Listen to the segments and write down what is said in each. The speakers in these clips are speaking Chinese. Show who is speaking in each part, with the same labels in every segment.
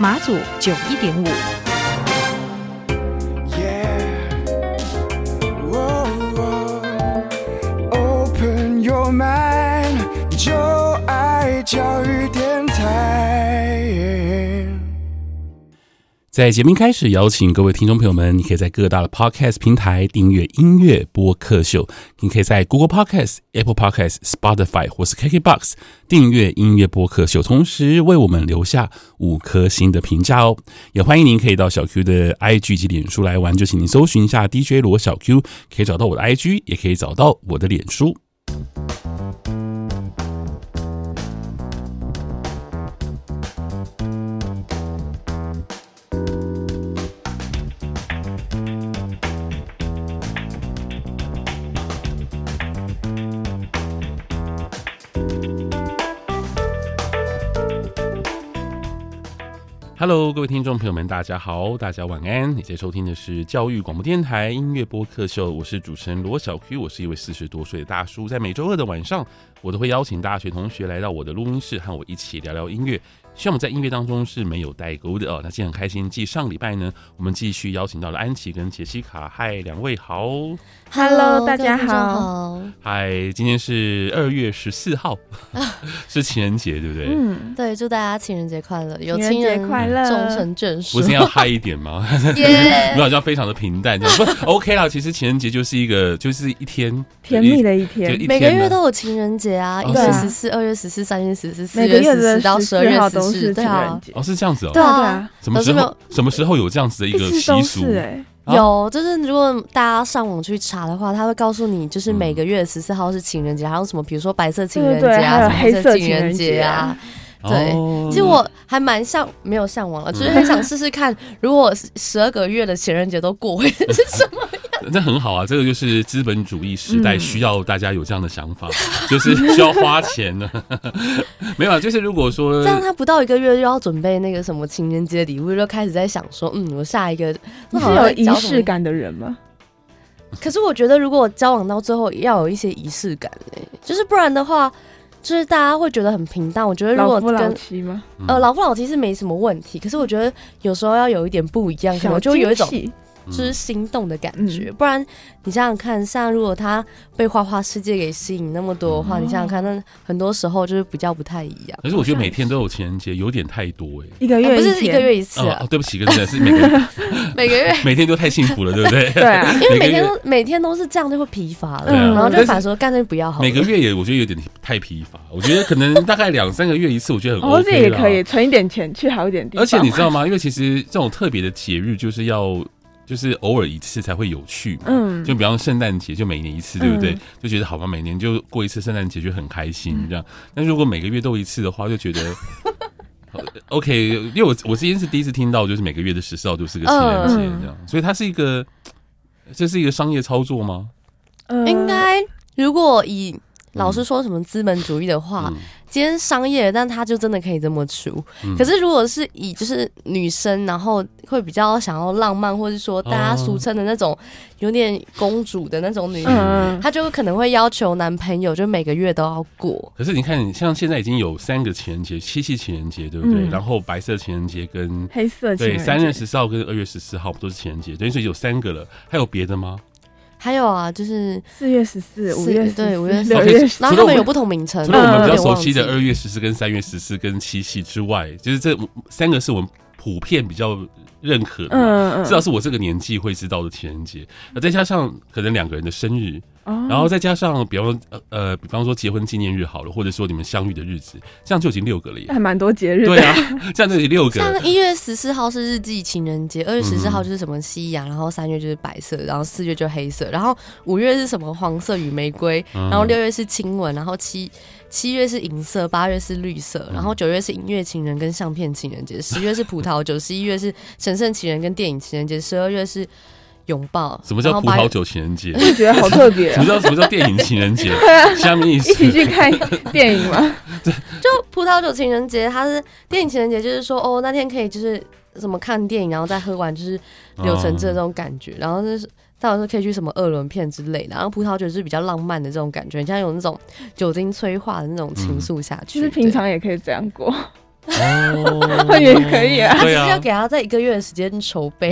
Speaker 1: 马祖九一点五。
Speaker 2: Open your mind，就爱教育电台。
Speaker 3: 在节目开始，邀请各位听众朋友们，你可以在各大的 Podcast 平台订阅音乐播客秀。你可以在 Google Podcast、Apple Podcast、Spotify 或是 KKBox 订阅音乐播客秀，同时为我们留下五颗星的评价哦。也欢迎您可以到小 Q 的 IG 及脸书来玩，就请您搜寻一下 DJ 罗小 Q，可以找到我的 IG，也可以找到我的脸书。Hello，各位听众朋友们，大家好，大家晚安。你在收听的是教育广播电台音乐播客秀，我是主持人罗小 Q，我是一位四十多岁的大叔。在每周二的晚上，我都会邀请大学同学来到我的录音室，和我一起聊聊音乐。希望我们在音乐当中是没有代沟的哦。那今天很开心，继上礼拜呢，我们继续邀请到了安琪跟杰西卡。嗨，两位好
Speaker 4: ，Hello，大家好。
Speaker 3: 嗨，今天是二月十四号，是情人节，对不对？
Speaker 4: 嗯，对，祝大家情人节快乐，有情人快乐，终成眷属。
Speaker 3: 不是要嗨一点吗？没有，好像非常的平淡，不 OK 啦。其实情人节就是一个，就是一天
Speaker 4: 甜蜜的，一天每个月都有情人节啊，一月十四、二月十四、三月十四、四月十四到十二月十四。
Speaker 3: 是
Speaker 4: 对啊，
Speaker 3: 哦，是这样子哦，
Speaker 4: 对啊，对啊，
Speaker 3: 什么时候什么时候有这样子的一个习俗？
Speaker 4: 有，就是如果大家上网去查的话，他会告诉你，就是每个月十四号是情人节，还有什么，比如说白色情人节啊，黑色情人节啊，对。其实我还蛮向没有向往了，就是很想试试看，如果十二个月的情人节都过会是什么。
Speaker 3: 这很好啊，这个就是资本主义时代需要大家有这样的想法，嗯、就是需要花钱呢。没有啊，就是如果说
Speaker 4: 这样，他不到一个月就要准备那个什么情人节礼物，就开始在想说，嗯，我下一个你是有仪式感的人吗？可是我觉得，如果交往到最后要有一些仪式感，哎，就是不然的话，就是大家会觉得很平淡。我觉得如果跟老夫老妻吗？呃，老夫老妻是没什么问题，可是我觉得有时候要有一点不一样，可能就会有一种。就是心动的感觉，嗯、不然你想想看，像如果他被花花世界给吸引那么多的话，嗯、你想想看，那很多时候就是比较不太一样。
Speaker 3: 可是我觉得每天都有情人节有点太多哎、欸，
Speaker 4: 一个月、啊、不是一个月一次啊？
Speaker 3: 哦、对不起，真的是每个
Speaker 4: 每个月
Speaker 3: 每天都太幸福了，对不对？
Speaker 4: 对啊，因为每天都每天都是这样，就会疲乏了，嗯、然后就反说干脆不要好。
Speaker 3: 每个月也我觉得有点太疲乏，我觉得可能大概两三个月一次，我觉得很 OK
Speaker 4: 这也可以存一点钱去好一点地方。
Speaker 3: 而且你知道吗？因为其实这种特别的节日就是要。就是偶尔一次才会有趣嘛，嗯，就比方圣诞节就每年一次，对不对？就觉得好吧，每年就过一次圣诞节就很开心这样。但如果每个月都一次的话，就觉得 OK。因为我我今天是第一次听到，就是每个月的十四号都是个情人节这样，所以它是一个，这是一个商业操作吗？
Speaker 4: 应该如果以老师说什么资本主义的话。今天商业，但他就真的可以这么出。嗯、可是如果是以就是女生，然后会比较想要浪漫，或者说大家俗称的那种有点公主的那种女人，嗯、她就可能会要求男朋友就每个月都要过。
Speaker 3: 可是你看，像现在已经有三个情人节，七夕情人节，对不对？嗯、然后白色情人节跟
Speaker 4: 黑色情人节，
Speaker 3: 对，三月十四号跟二月十四号不都是情人节？等于说有三个了，还有别的吗？
Speaker 4: 还有啊，就是
Speaker 5: 四月十四、五月
Speaker 4: 对五月六月，然后他们有不同名称。
Speaker 3: 除了我们比较熟悉的二月十四跟三月十四跟七夕之外，就是这三个是我们普遍比较认可的，至少是我这个年纪会知道的情人节。那再加上可能两个人的生日，然后再加上，比方呃呃，比方说结婚纪念日好了，或者说你们相遇的日子，这样就已经六个了耶，
Speaker 5: 还蛮多节日。
Speaker 3: 对啊，这样就已经六个。
Speaker 4: 像一月十四号是日记情人节，二月十四号就是什么夕阳，然后三月就是白色，然后四月就黑色，然后五月是什么黄色与玫瑰，然后六月是亲吻，然后七七月是银色，八月是绿色，然后九月是音乐情人跟相片情人节，十月是葡萄酒，十一月是神圣情人跟电影情人节，十二月是。拥抱？
Speaker 3: 什么叫葡萄酒情人节？
Speaker 5: 我觉得好特别。
Speaker 3: 什么叫什么叫电影情人节？下面一
Speaker 5: 起去看电影吗？
Speaker 4: 对，就葡萄酒情人节，它是电影情人节，就是说哦，那天可以就是什么看电影，然后再喝完，就是柳橙汁的这种感觉。然后就是到时候可以去什么二轮片之类的。然后葡萄酒是比较浪漫的这种感觉，像有那种酒精催化的那种情愫下去。
Speaker 5: 其实平常也可以这样过。哦，也可以啊，
Speaker 4: 对啊，要给他在一个月的时间筹备。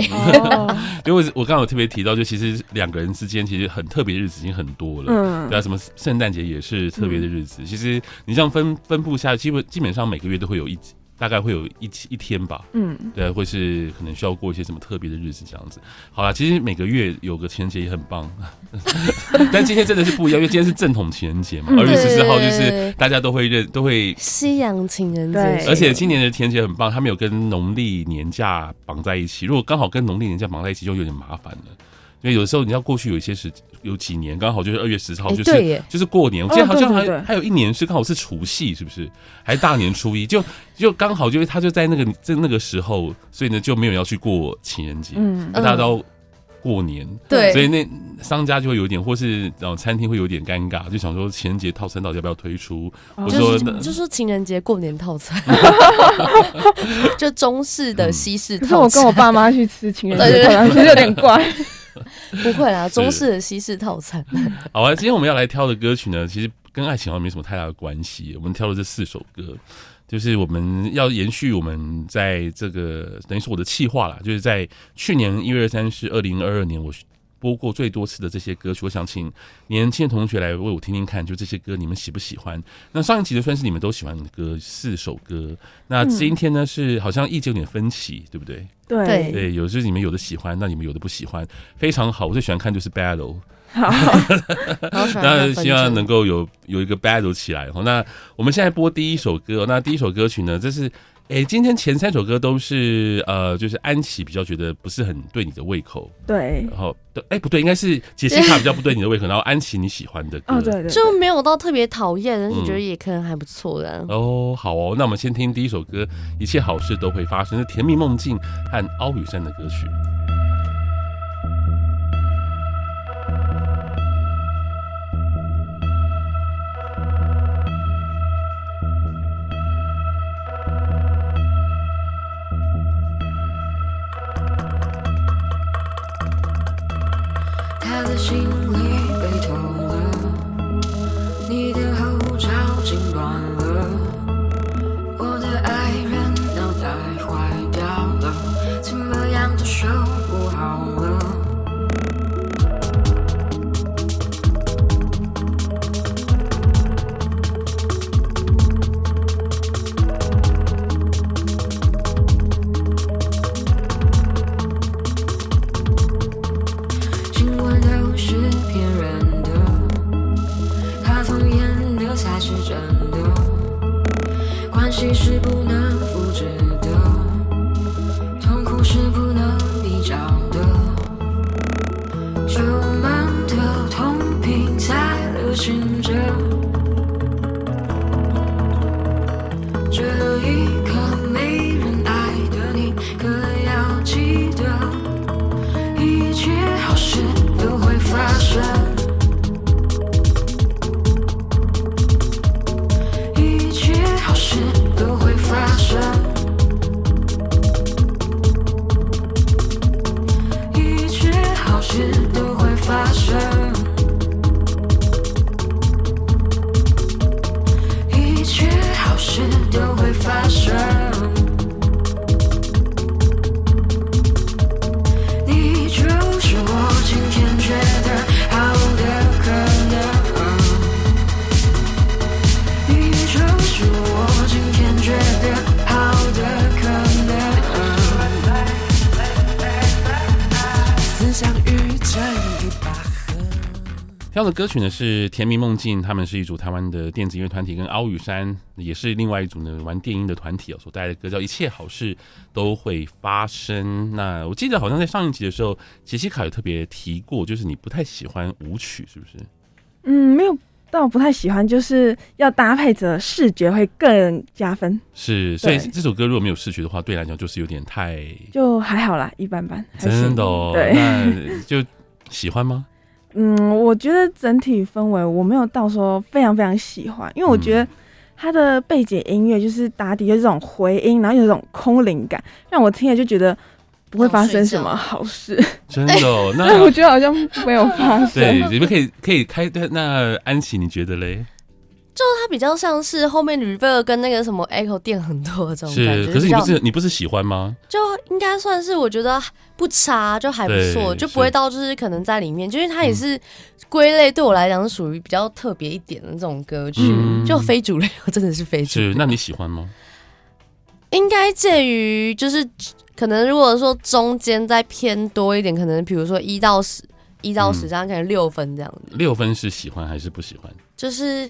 Speaker 3: 因为我刚刚有特别提到，就其实两个人之间其实很特别的日子已经很多了，嗯，对啊，什么圣诞节也是特别的日子。其实你这样分分布下，基本基本上每个月都会有一。大概会有一一天吧，嗯，对，会是可能需要过一些什么特别的日子这样子。好啦，其实每个月有个情人节也很棒，但今天真的是不一样，因为今天是正统情人节嘛，二月十四号就是大家都会认都会
Speaker 4: 西洋情人节，
Speaker 3: 而且今年的情人节很棒，他们有跟农历年假绑在一起。如果刚好跟农历年假绑在一起，就有点麻烦了。因为有的时候你要过去有一些时有几年刚好就是二月十四号，就是就是过年。我记得好像还还有一年是刚好是除夕，是不是？还是大年初一？就 就刚好就是他就在那个在那个时候，所以呢就没有要去过情人节。嗯，大家都过年，
Speaker 4: 对，
Speaker 3: 所以那商家就会有点，或是然后餐厅会有点尴尬，就想说情人节套餐到底要不要推出？我说
Speaker 4: 就说情人节过年套餐，就中式的西式 套餐。
Speaker 5: 我跟我爸妈去吃情人节套餐，其实有点怪。
Speaker 4: 不会啦，中式的西式套餐。
Speaker 3: 好啊，今天我们要来挑的歌曲呢，其实跟爱情好像没什么太大的关系。我们挑了这四首歌，就是我们要延续我们在这个等于是我的气划啦，就是在去年一月二三是二零二二年我。播过最多次的这些歌曲，我想请年轻的同学来为我听听看，就这些歌你们喜不喜欢？那上一集的算是你们都喜欢的歌，四首歌。那今天呢是好像意见有点分歧，对不对？
Speaker 5: 对
Speaker 3: 对，有就是你们有的喜欢，那你们有的不喜欢，非常好。我最喜欢看就是 battle，
Speaker 5: 好，
Speaker 3: 那希望能够有有一个 battle 起来。那我们现在播第一首歌，那第一首歌曲呢，这是。哎，今天前三首歌都是呃，就是安琪比较觉得不是很对你的胃口，
Speaker 5: 对，
Speaker 3: 然后对，哎不对，应该是杰西卡比较不对你的胃口，然后安琪你喜欢的歌，
Speaker 5: 哦对对，
Speaker 4: 就没有到特别讨厌，但是觉得也可能还不错的。
Speaker 3: 哦，好哦，那我们先听第一首歌，一切好事都会发生，是甜蜜梦境和奥雨山的歌曲。他的心。的歌曲呢是甜蜜梦境，他们是一组台湾的电子音乐团体，跟奥羽山也是另外一组呢玩电音的团体哦，所带来的歌叫《一切好事都会发生》。那我记得好像在上一集的时候，杰西卡有特别提过，就是你不太喜欢舞曲，是不是？
Speaker 5: 嗯，没有，但我不太喜欢，就是要搭配着视觉会更加分。
Speaker 3: 是，所以这首歌如果没有视觉的话，对你来讲就是有点太
Speaker 5: 就还好啦，一般般。
Speaker 3: 真的哦，对，那 就喜欢吗？
Speaker 5: 嗯，我觉得整体氛围我没有到说非常非常喜欢，因为我觉得它的背景音乐就是打底，就是这种回音，然后有这种空灵感，让我听了就觉得不会发生什么好事。
Speaker 3: 真的、哦？那
Speaker 5: 我觉得好像没有发生。
Speaker 3: 对，你们可以可以开。那安琪，你觉得嘞？
Speaker 4: 就它比较像是后面 reverb 跟那个什么 echo 垫很多的这种感觉。
Speaker 3: 是，可是你不是你不是喜欢吗？
Speaker 4: 就应该算是我觉得不差，就还不错，就不会到就是可能在里面，就因为它也是归类对我来讲是属于比较特别一点的这种歌曲，嗯、就非主流，真的是非主流。
Speaker 3: 是，那你喜欢吗？
Speaker 4: 应该介于就是可能如果说中间再偏多一点，可能比如说一到十，一到十这样，可能六分这样子。
Speaker 3: 六分是喜欢还是不喜欢？
Speaker 4: 就是。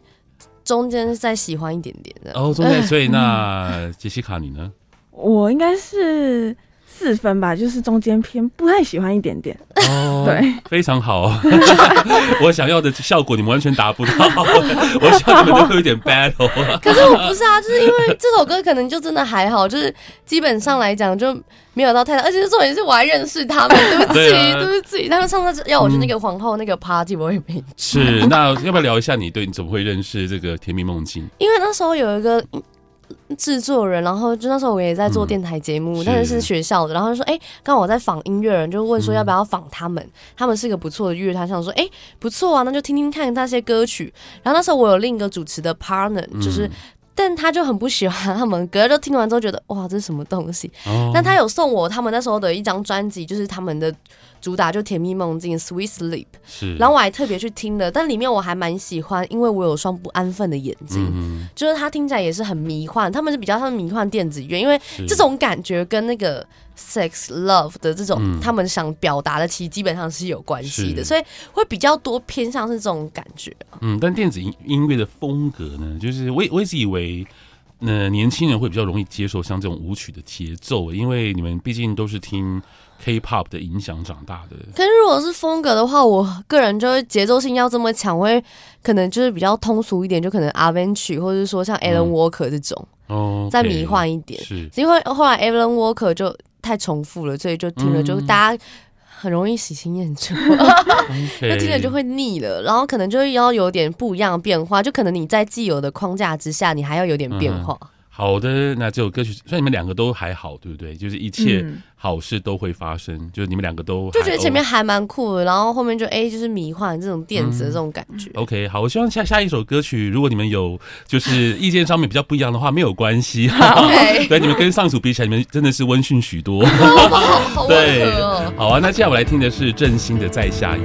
Speaker 4: 中间再喜欢一点点的
Speaker 3: 哦，中间，所以 那杰西卡你呢？
Speaker 5: 我应该是四分吧，就是中间偏不太喜欢一点点。
Speaker 3: 哦，对，非常好。我想要的效果你们完全达不到，我希望你们都会有点 battle。
Speaker 4: 可是我不是啊，就是因为这首歌可能就真的还好，就是基本上来讲就没有到太大，而且重点是我还认识他们，对不起，对，啊、对不起。他们上次要我去那个皇后那个 party，我也没去。
Speaker 3: 是，那要不要聊一下你对你怎么会认识这个甜蜜梦境？
Speaker 4: 因为那时候有一个。制作人，然后就那时候我也在做电台节目，嗯、但是是学校的，然后就说，哎、欸，刚好我在访音乐人，就问说要不要访他们，嗯、他们是一个不错的乐团，想说，哎、欸，不错啊，那就听听看那些歌曲。然后那时候我有另一个主持的 partner，就是，嗯、但他就很不喜欢他们歌，就听完之后觉得，哇，这是什么东西？哦、但他有送我他们那时候的一张专辑，就是他们的。主打就甜蜜梦境，Sweet Sleep，是，然后我还特别去听了，但里面我还蛮喜欢，因为我有双不安分的眼睛，嗯、就是它听起来也是很迷幻，他们是比较像迷幻电子乐，因为这种感觉跟那个 Sex Love 的这种、嗯、他们想表达的，其实基本上是有关系的，所以会比较多偏向是这种感觉。
Speaker 3: 嗯，但电子音音乐的风格呢，就是我我一直以为，呃，年轻人会比较容易接受像这种舞曲的节奏，因为你们毕竟都是听。K-pop 的影响长大的，
Speaker 4: 可是如果是风格的话，我个人就会节奏性要这么强，会可能就是比较通俗一点，就可能 Avicii 或者是说像 Alan Walker 这种，哦，再迷幻一点。是，因为后来 Alan Walker 就太重复了，所以就听了就大家很容易喜新厌旧，那听着就会腻了。然后可能就要有点不一样的变化，就可能你在既有的框架之下，你还要有点变化。嗯
Speaker 3: 好的，那这首歌曲，虽然你们两个都还好，对不对？就是一切好事都会发生，嗯、就是你们两个都
Speaker 4: 就觉得前面还蛮酷的，然后后面就哎，就是迷幻这种电子的这种感觉。
Speaker 3: 嗯、OK，好，我希望下下一首歌曲，如果你们有就是意见上面比较不一样的话，没有关系。Okay 对，你们跟上组比起来，你们真的是温驯许多。
Speaker 4: 对，好
Speaker 3: 啊，那接下来我来听的是郑兴的《在下夜》。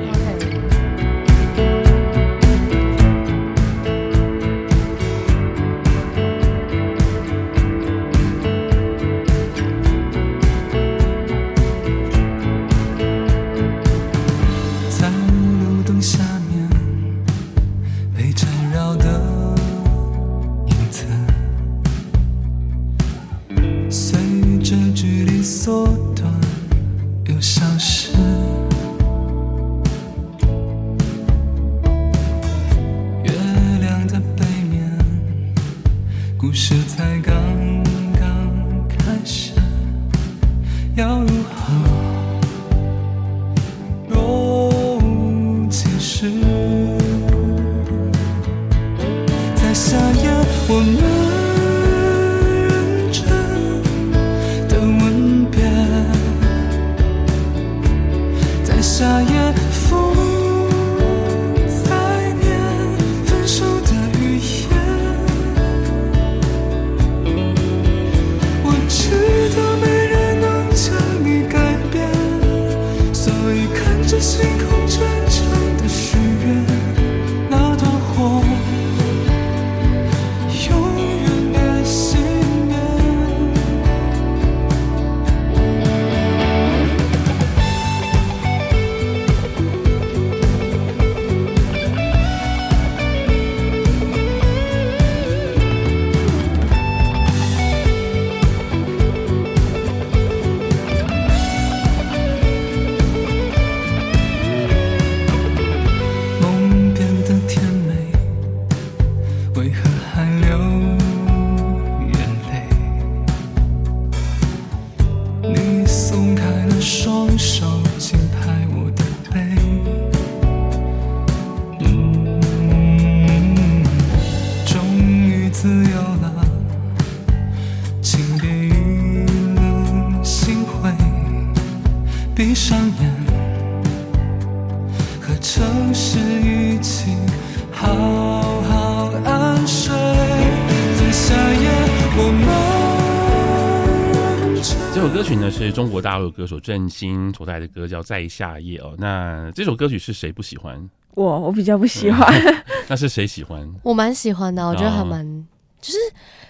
Speaker 3: 国大陆歌手郑兴所带来的歌，叫《在夏夜》哦。那这首歌曲是谁不喜欢？
Speaker 5: 我我比较不喜欢。
Speaker 3: 嗯、那是谁喜欢？
Speaker 4: 我蛮喜欢的，我觉得还蛮、哦，就是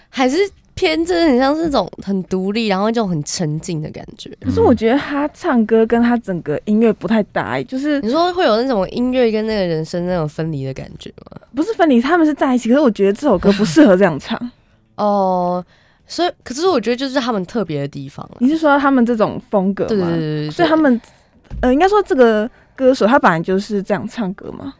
Speaker 4: 还是偏真的很像是这种很独立，然后一种很沉静的感觉。
Speaker 5: 可是我觉得他唱歌跟他整个音乐不太搭，就是
Speaker 4: 你说会有那种音乐跟那个人生那种分离的感觉吗？
Speaker 5: 不是分离，他们是在一起。可是我觉得这首歌不适合这样唱。
Speaker 4: 哦。所以，可是我觉得就是他们特别的地方。
Speaker 5: 你是说他们这种风格吗？
Speaker 4: 对对对对。
Speaker 5: 所以他们，呃，应该说这个歌手他本来就是这样唱歌吗？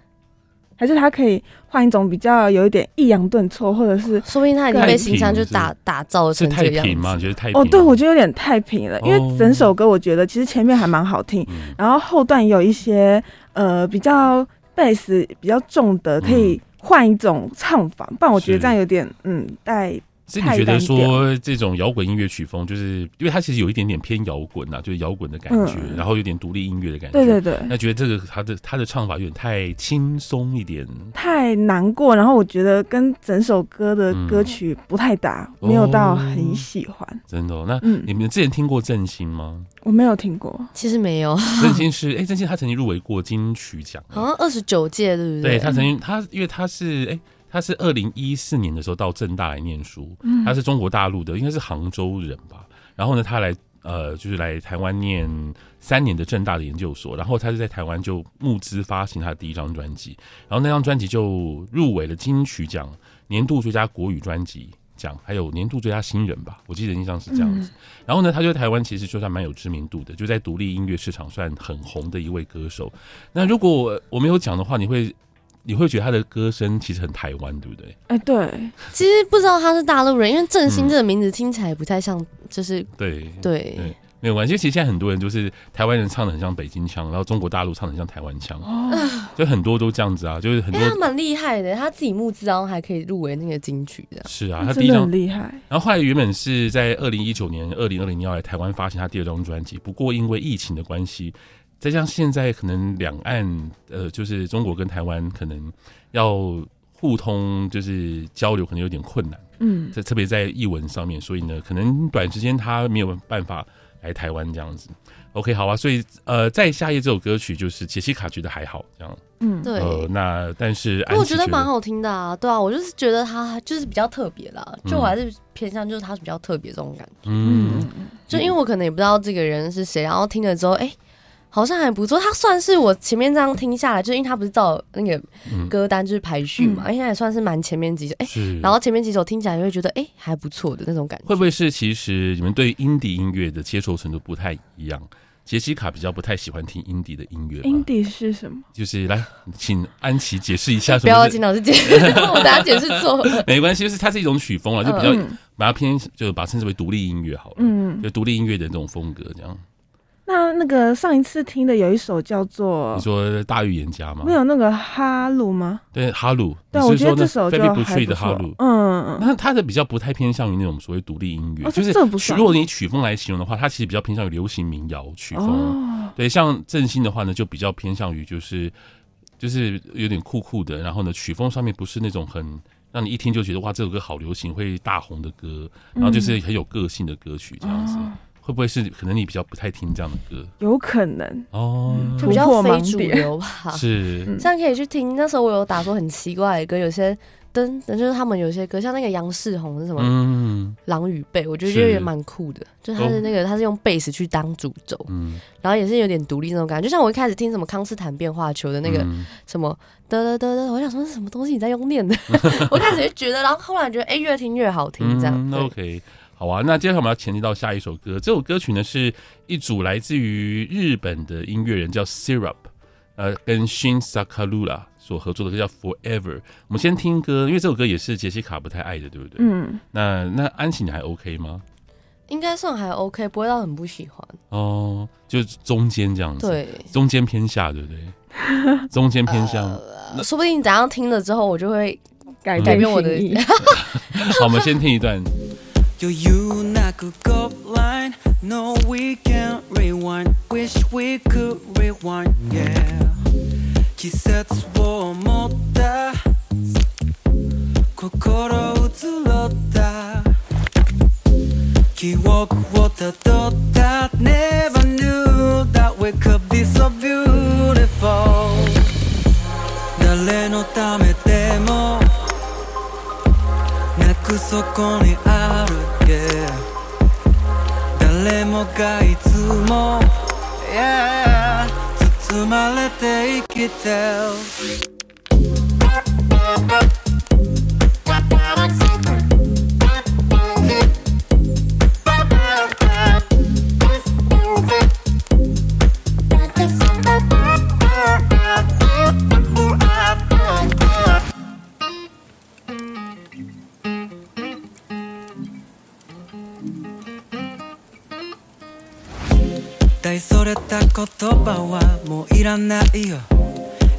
Speaker 5: 还是他可以换一种比较有一点抑扬顿挫，或者是
Speaker 4: 说不定他已经被形象就打打造成这样子。
Speaker 3: 太平吗？觉得太平
Speaker 5: 哦，对，我觉得有点太平了。因为整首歌我觉得其实前面还蛮好听，然后后段有一些呃比较贝斯比较重的，可以换一种唱法。不然我觉得这样有点嗯带。
Speaker 3: 所以你觉得说这种摇滚音乐曲风，就是因为它其实有一点点偏摇滚呐，就是摇滚的感觉，嗯，然后有点独立音乐的感觉。
Speaker 5: 对对对。
Speaker 3: 那觉得这个他的他的唱法有点太轻松一点，
Speaker 5: 太难过。然后我觉得跟整首歌的歌曲不太搭，嗯，没有到很喜欢。哦，
Speaker 3: 真的，哦？那你们之前听过郑兴吗？
Speaker 5: 我没有听过，
Speaker 4: 其实没有。
Speaker 3: 郑兴是哎，郑兴他曾经入围过金曲奖，
Speaker 4: 好像二十九届，对不对？
Speaker 3: 对，他曾经他因为他是哎。他是二零一四年的时候到正大来念书，他是中国大陆的，应该是杭州人吧。然后呢，他来呃，就是来台湾念三年的正大的研究所。然后他就在台湾就募资发行他的第一张专辑，然后那张专辑就入围了金曲奖年度最佳国语专辑奖，还有年度最佳新人吧。我记得印象是这样子。然后呢，他就在台湾其实就算蛮有知名度的，就在独立音乐市场算很红的一位歌手。那如果我没有讲的话，你会？你会觉得他的歌声其实很台湾，对不对？
Speaker 5: 哎、欸，对，
Speaker 4: 其实不知道他是大陆人，因为郑兴这个名字听起来不太像，就是、嗯、
Speaker 3: 对
Speaker 4: 对
Speaker 3: 对，没有关系。其实现在很多人就是台湾人唱的很像北京腔，然后中国大陆唱的很像台湾腔，哦，就很多都这样子啊，就是很多。欸、他蛮
Speaker 4: 厉害的，他自己募资然后还可以入围那个金曲的。
Speaker 3: 是啊，他第一张
Speaker 5: 很厉害。
Speaker 3: 然后后来原本是在二零一九年、二零二零年要来台湾发行他第二张专辑，不过因为疫情的关系。再像现在可能两岸呃，就是中国跟台湾可能要互通，就是交流可能有点困难，嗯，这特别在译文上面，所以呢，可能短时间他没有办法来台湾这样子。OK，好啊，所以呃，在夏夜这首歌曲就是杰西卡觉得还好这样，
Speaker 4: 嗯，对，
Speaker 3: 呃，那但是
Speaker 4: 我觉得蛮好听的啊，对啊，我就是觉得他就是比较特别啦，就我还是偏向就是他是比较特别这种感觉，嗯，就因为我可能也不知道这个人是谁，然后听了之后，哎、欸。好像还不错，他算是我前面这样听下来，就是因为他不是照那个歌单就是排序嘛，应该也算是蛮前面几首，哎、欸，然后前面几首听起来就会觉得哎、欸、还不错的那种感觉。
Speaker 3: 会不会是其实你们对 indie 音乐的接受程度不太一样？杰西卡比较不太喜欢听 indie 的音乐。
Speaker 5: indie 是什么？
Speaker 3: 就是来，请安琪解释一下什么。
Speaker 4: 不要请老师解释，我等下解释错
Speaker 3: 了。没关系，就是它是一种曲风啊，就比较把它偏，就把它称之为独立音乐好了。嗯，就独立音乐的这种风格这样。
Speaker 5: 那那个上一次听的有一首叫做，
Speaker 3: 你说大预言家吗？
Speaker 5: 没有那个哈鲁吗？
Speaker 3: 对，哈鲁。
Speaker 5: 对，我觉得这首就还不错
Speaker 3: 的哈鲁。
Speaker 5: 嗯嗯。
Speaker 3: 那他的比较不太偏向于那种所谓独立音乐，就是如果你曲风来形容的话，它其实比较偏向于流行民谣曲风。对，像振兴的话呢，就比较偏向于就是就是有点酷酷的，然后呢曲风上面不是那种很让你一听就觉得哇这首歌好流行会大红的歌，然后就是很有个性的歌曲这样子。会不会是可能你比较不太听这样的歌？
Speaker 5: 有可能
Speaker 3: 哦，
Speaker 4: 就比较非主流吧。
Speaker 3: 是，
Speaker 4: 这样可以去听。那时候我有打过很奇怪的歌，有些噔，就是他们有些歌，像那个杨世宏是什么？嗯，狼与贝，我觉得也蛮酷的。就他的那个，他是用贝斯去当主轴，嗯，然后也是有点独立那种感觉。就像我一开始听什么康斯坦变化球的那个什么得得得得，我想说是什么东西？你在用念的？我开始就觉得，然后后来觉得，哎，越听越好听，这样。
Speaker 3: OK。好啊，那接下来我们要前进到下一首歌。这首歌曲呢，是一组来自于日本的音乐人叫 Syrup，呃，跟 Shin Sakalula 所合作的歌叫 Forever。我们先听歌，因为这首歌也是杰西卡不太爱的，对不对？嗯。那那安琪你还 OK 吗？
Speaker 4: 应该算还 OK，不会到很不喜欢。
Speaker 3: 哦，就中间这样子。
Speaker 4: 对。中
Speaker 3: 间偏下，对不对？中间偏下、
Speaker 4: 呃。说不定你等下听了之后，我就会改改变我的。
Speaker 3: 好，我们先听一段。
Speaker 2: 就 you 那个 gold line，No we can't rewind，Wish we could rewind，Yeah。季节を持った心移ろった 记忆をたどった Never knew that we could be so beautiful 谁のためでもなくそこにある、yeah、谁 もがいつも、yeah、包まれて生きてる。らないよ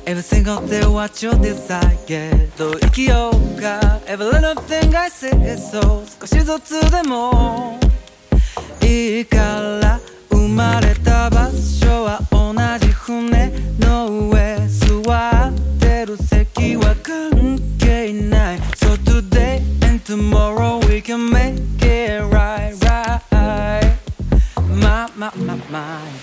Speaker 2: Every single day what you desire どう生きようか Every little thing I say so 少しずつでもいいから生まれた场所は同じ船の上座ってる席は関系ない So today and tomorrow we can make it right right My my my my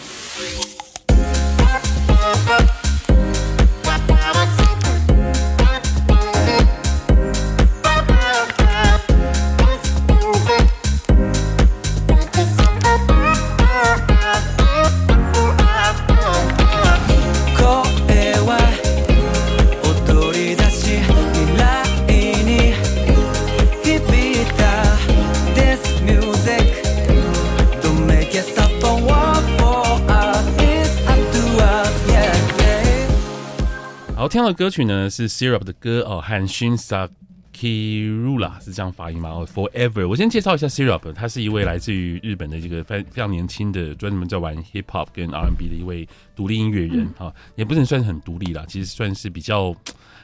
Speaker 3: 歌曲呢是 Syrup 的歌哦，和 Shin Sakirula 是这样发音吗？哦，Forever。我先介绍一下 Syrup，他是一位来自于日本的这个非非常年轻的，专门在玩 Hip Hop 跟 R&B 的一位独立音乐人哈、嗯，也不能算是很独立啦，其实算是比较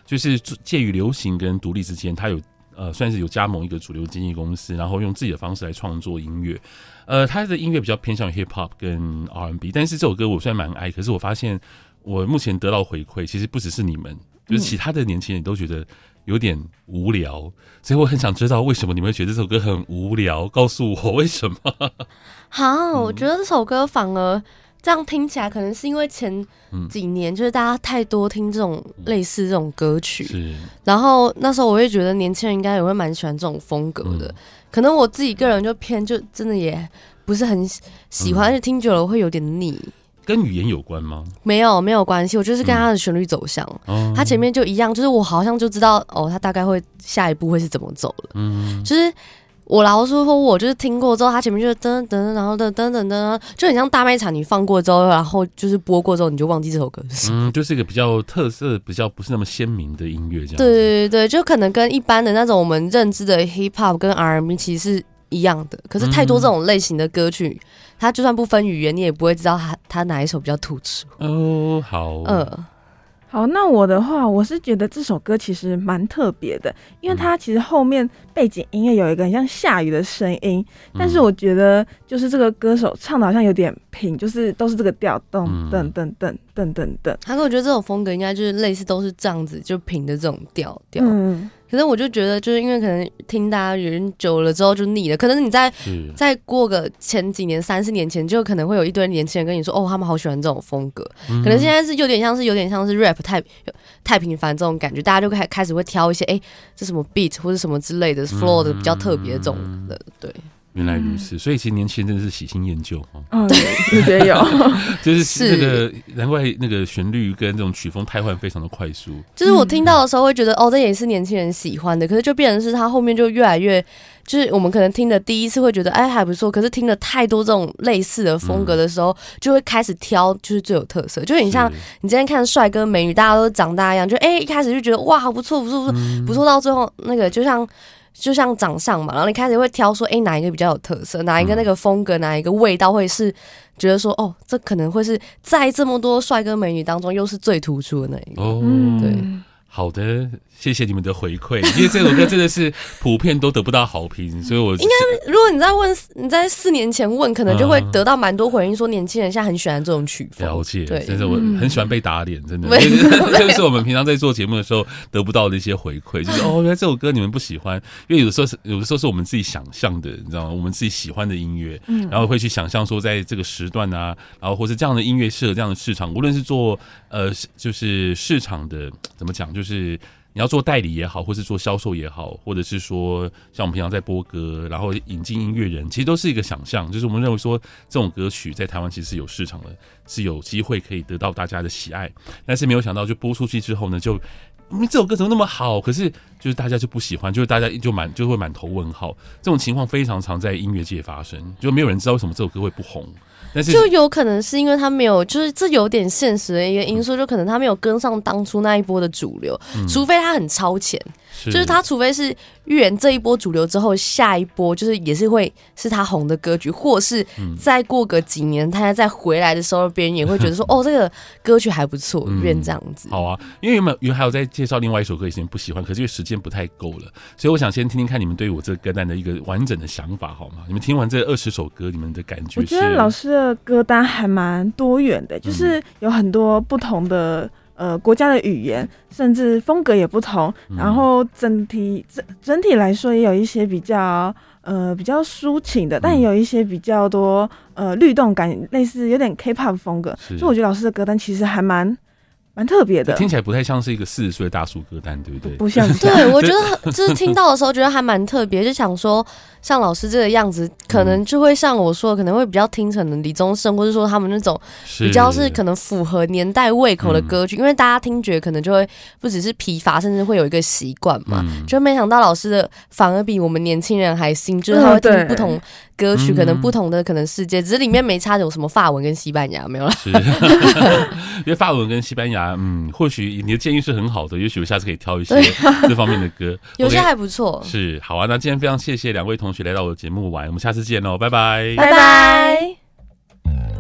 Speaker 3: 就是介于流行跟独立之间，他有呃算是有加盟一个主流经纪公司，然后用自己的方式来创作音乐。呃，他的音乐比较偏向于 Hip Hop 跟 R&B，但是这首歌我虽然蛮爱，可是我发现。我目前得到回馈，其实不只是你们，就是其他的年轻人都觉得有点无聊，所以我很想知道为什么你们会觉得这首歌很无聊，告诉我为什么。
Speaker 4: 好，我觉得这首歌反而这样听起来，可能是因为前几年就是大家太多听这种类似这种歌曲，是，然后那时候我会觉得年轻人应该也会蛮喜欢这种风格的，可能我自己个人就偏就真的也不是很喜欢，而且听久了会有点腻。
Speaker 3: 跟语言有关吗？
Speaker 4: 没有，没有关系。我就是跟他的旋律走向，嗯，他前面就一样，就是我好像就知道哦，他大概会下一步会是怎么走了。嗯，就是我老是说，我就是听过之后，他前面就噔噔，然后噔噔噔噔，就很像大卖场，你放过之后，然后就是播过之后，你就忘记这首歌是。
Speaker 3: 嗯，就是一个比较特色、比较不是那么鲜明的音乐，这样。
Speaker 4: 对对对，就可能跟一般的那种我们认知的 hip hop 跟 R&B 其实是一样的，可是太多这种类型的歌曲。嗯他就算不分语言，你也不会知道它它哪一首比较突出。
Speaker 3: 哦，好，
Speaker 4: 嗯，
Speaker 5: 好，那我的话，我是觉得这首歌其实蛮特别的，因为它其实后面背景音乐有一个很像下雨的声音，但是我觉得就是这个歌手唱的好像有点平，就是都是这个调，噔噔噔噔噔噔噔。
Speaker 4: 他跟我觉得这种风格应该就是类似都是这样子，就平的这种调调。嗯。可是我就觉得，就是因为可能听大家人久了之后就腻了。可能你在再过个前几年、三四年前，就可能会有一堆年轻人跟你说：“哦，他们好喜欢这种风格。嗯”可能现在是有点像是有点像是 rap 太太频繁这种感觉，大家就开开始会挑一些哎、欸，这什么 beat 或者什么之类的 floor 的比较特别的这种的，对。
Speaker 3: 原来如此，所以其实年轻人真的是喜新厌旧哈。
Speaker 5: 嗯，对，我觉得有，
Speaker 3: 就是那个难怪那个旋律跟这种曲风太换非常的快速。
Speaker 4: 就是我听到的时候会觉得，哦，这也是年轻人喜欢的。可是就变成是他后面就越来越，就是我们可能听的第一次会觉得，哎，还不错。可是听了太多这种类似的风格的时候，就会开始挑，就是最有特色。就很像你今天看帅哥美女，大家都长大一样，就哎一开始就觉得哇，不错不错不错不错，到最后那个就像。就像长相嘛，然后你开始会挑说，哎、欸，哪一个比较有特色，哪一个那个风格，哪一个味道会是觉得说，哦，这可能会是在这么多帅哥美女当中又是最突出的那一个。哦，对。
Speaker 3: 好的，谢谢你们的回馈，因为这首歌真的是普遍都得不到好评，所以我
Speaker 4: 应该，如果你在问，你在四年前问，可能就会得到蛮多回应，说年轻人现在很喜欢这种曲风。
Speaker 3: 了解，
Speaker 4: 对，
Speaker 3: 但是我很喜欢被打脸，真的，这个是我们平常在做节目的时候得不到的一些回馈，就是哦，原来这首歌你们不喜欢，因为有的时候是有的时候是我们自己想象的，你知道吗？我们自己喜欢的音乐，嗯，然后会去想象说，在这个时段啊，然后或是这样的音乐适合这样的市场，无论是做呃，就是市场的怎么讲，就是。是你要做代理也好，或是做销售也好，或者是说像我们平常在播歌，然后引进音乐人，其实都是一个想象。就是我们认为说，这种歌曲在台湾其实是有市场的，是有机会可以得到大家的喜爱。但是没有想到，就播出去之后呢，就因为这首歌怎么那么好，可是就是大家就不喜欢，就是大家就满就会满头问号。这种情况非常常在音乐界发生，就没有人知道为什么这首歌会不红。
Speaker 4: 就有可能是因为他没有，就是这有点现实的一个因素，就可能他没有跟上当初那一波的主流，除非他很超前，就是他除非是。预言这一波主流之后，下一波就是也是会是他红的歌曲，或是再过个几年，他再回来的时候，别人也会觉得说，哦，这个歌曲还不错，预言这样子。
Speaker 3: 好啊，因为原本原还有在介绍另外一首歌，以前不喜欢，可是因为时间不太够了，所以我想先听听看你们对我这个歌单的一个完整的想法，好吗？你们听完这二十首歌，你们的感觉？
Speaker 5: 我觉得老师的歌单还蛮多元的，就是有很多不同的。呃，国家的语言甚至风格也不同，然后整体整整体来说也有一些比较呃比较抒情的，但也有一些比较多呃律动感，类似有点 K-pop 风格，所以我觉得老师的歌单其实还蛮。蛮特别的，
Speaker 3: 听起来不太像是一个四十岁大叔歌单，对不对？
Speaker 5: 不像。
Speaker 4: 对，我觉得就是听到的时候觉得还蛮特别，就想说像老师这个样子，可能就会像我说的，可能会比较听成李宗盛，或者说他们那种比较是可能符合年代胃口的歌曲，因为大家听觉可能就会不只是疲乏，甚至会有一个习惯嘛。就没想到老师的反而比我们年轻人还新，就是他会听不同歌曲，可能不同的可能世界，只是里面没插有什么法文跟西班牙没有了。
Speaker 3: 因为法文跟西班牙。嗯，或许你的建议是很好的，也许我下次可以挑一些 这方面的歌，
Speaker 4: 有些还不错。
Speaker 3: 是，好啊，那今天非常谢谢两位同学来到我的节目玩，我们下次见喽，拜拜，
Speaker 4: 拜拜。